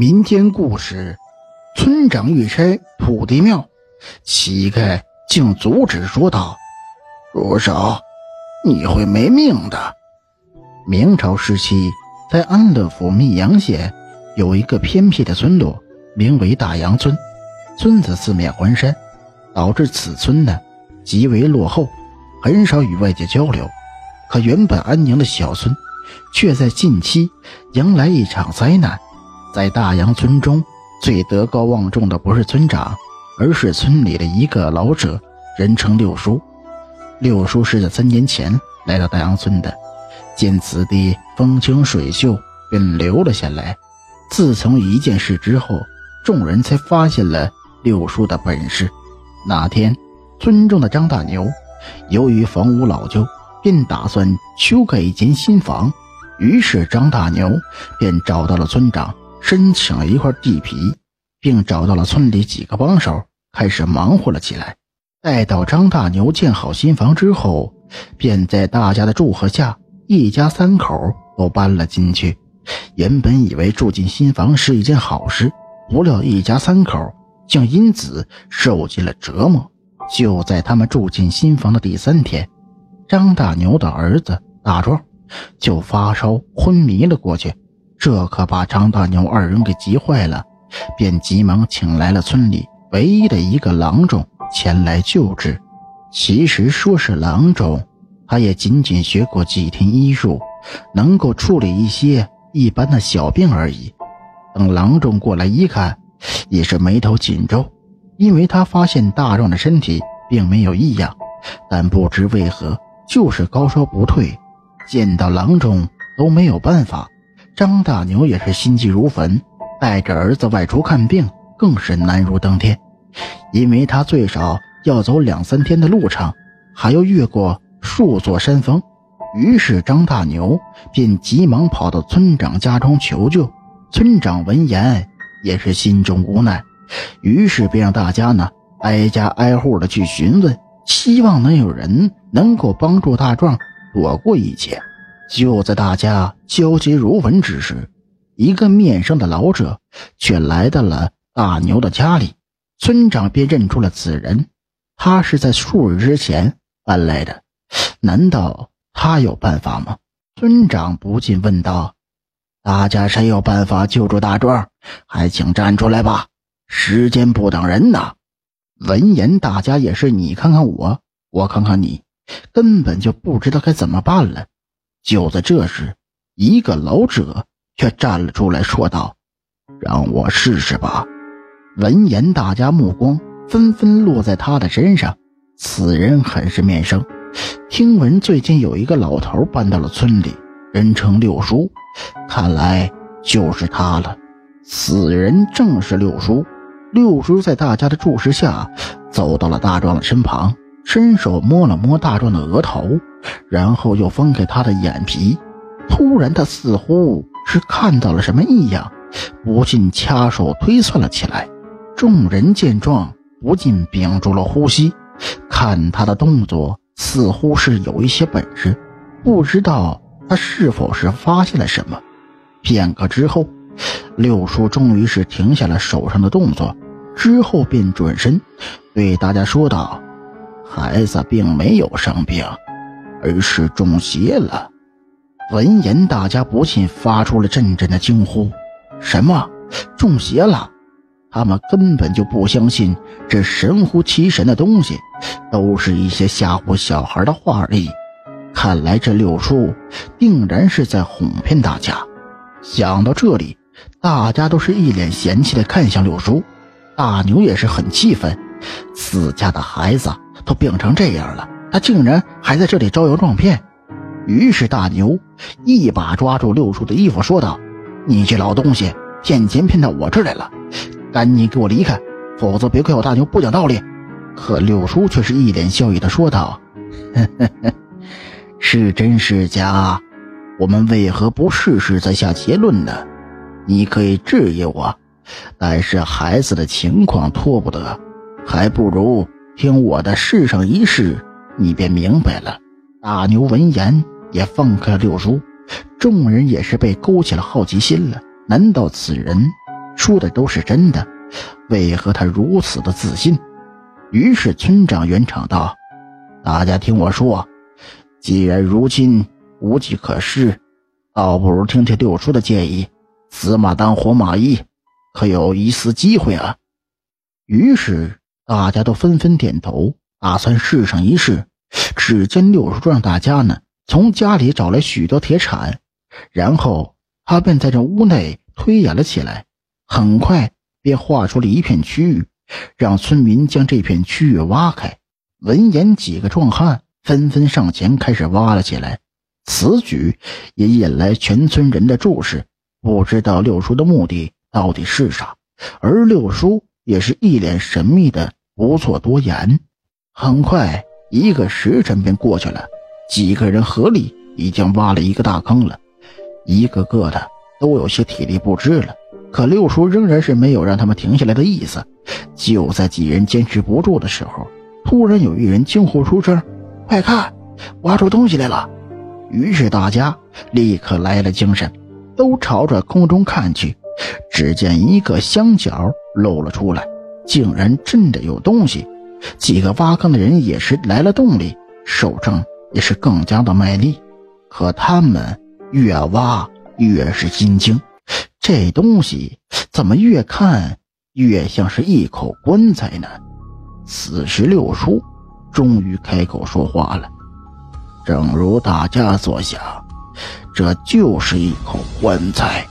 民间故事：村长欲拆土地庙，乞丐竟阻止，说道：“住手！你会没命的。”明朝时期，在安乐府密阳县有一个偏僻的村落，名为大洋村。村子四面环山，导致此村呢极为落后，很少与外界交流。可原本安宁的小村，却在近期迎来一场灾难。在大洋村中，最德高望重的不是村长，而是村里的一个老者，人称六叔。六叔是在三年前来到大洋村的，见此地风清水秀，便留了下来。自从一件事之后，众人才发现了六叔的本事。那天，村中的张大牛由于房屋老旧，便打算修改一间新房，于是张大牛便找到了村长。申请了一块地皮，并找到了村里几个帮手，开始忙活了起来。待到张大牛建好新房之后，便在大家的祝贺下，一家三口都搬了进去。原本以为住进新房是一件好事，不料一家三口竟因此受尽了折磨。就在他们住进新房的第三天，张大牛的儿子大壮就发烧昏迷了过去。这可把张大牛二人给急坏了，便急忙请来了村里唯一的一个郎中前来救治。其实说是郎中，他也仅仅学过几天医术，能够处理一些一般的小病而已。等郎中过来一看，也是眉头紧皱，因为他发现大壮的身体并没有异样，但不知为何就是高烧不退。见到郎中都没有办法。张大牛也是心急如焚，带着儿子外出看病更是难如登天，因为他最少要走两三天的路程，还要越过数座山峰。于是张大牛便急忙跑到村长家中求救。村长闻言也是心中无奈，于是便让大家呢挨家挨户的去询问，希望能有人能够帮助大壮躲过一劫。就在大家焦急如焚之时，一个面生的老者却来到了大牛的家里。村长便认出了此人，他是在数日之前搬来的。难道他有办法吗？村长不禁问道：“大家谁有办法救助大壮？还请站出来吧！时间不等人呐！”闻言，大家也是你看看我，我看看你，根本就不知道该怎么办了。就在这时，一个老者却站了出来，说道：“让我试试吧。”闻言，大家目光纷纷落在他的身上。此人很是面生，听闻最近有一个老头搬到了村里，人称六叔，看来就是他了。此人正是六叔。六叔在大家的注视下，走到了大壮的身旁，伸手摸了摸大壮的额头。然后又翻开他的眼皮，突然，他似乎是看到了什么异样，不禁掐手推算了起来。众人见状，不禁屏住了呼吸，看他的动作似乎是有一些本事，不知道他是否是发现了什么。片刻之后，六叔终于是停下了手上的动作，之后便转身对大家说道：“孩子并没有生病。”而是中邪了。闻言，大家不禁发出了阵阵的惊呼：“什么？中邪了？”他们根本就不相信这神乎其神的东西，都是一些吓唬小孩的话而已。看来这六叔定然是在哄骗大家。想到这里，大家都是一脸嫌弃的看向六叔。大牛也是很气愤，自家的孩子都病成这样了。他竟然还在这里招摇撞骗，于是大牛一把抓住六叔的衣服，说道：“你这老东西，骗钱骗到我这儿来了，赶紧给我离开，否则别怪我大牛不讲道理。”可六叔却是一脸笑意的说道：“ 是真是假？我们为何不试试再下结论呢？你可以质疑我，但是孩子的情况拖不得，还不如听我的试上一试。”你便明白了。大牛闻言也放开了六叔，众人也是被勾起了好奇心了。难道此人说的都是真的，为何他如此的自信？于是村长圆场道：“大家听我说，既然如今无计可施，倒不如听听六叔的建议，死马当活马医，可有一丝机会啊？”于是大家都纷纷点头，打算试上一试。只见六叔让大家呢从家里找来许多铁铲，然后他便在这屋内推演了起来。很快便画出了一片区域，让村民将这片区域挖开。闻言，几个壮汉纷纷上前开始挖了起来。此举也引来全村人的注视，不知道六叔的目的到底是啥。而六叔也是一脸神秘的，不做多言。很快，一个时辰便过去了，几个人合力已经挖了一个大坑了，一个个的都有些体力不支了。可六叔仍然是没有让他们停下来的意思。就在几人坚持不住的时候，突然有一人惊呼出声：“快看，挖出东西来了！”于是大家立刻来了精神，都朝着空中看去。只见一个箱角露了出来，竟然真的有东西。几个挖坑的人也是来了动力，手上也是更加的卖力。可他们越挖越是心惊。这东西怎么越看越像是一口棺材呢？此时六叔终于开口说话了：“正如大家所想，这就是一口棺材。”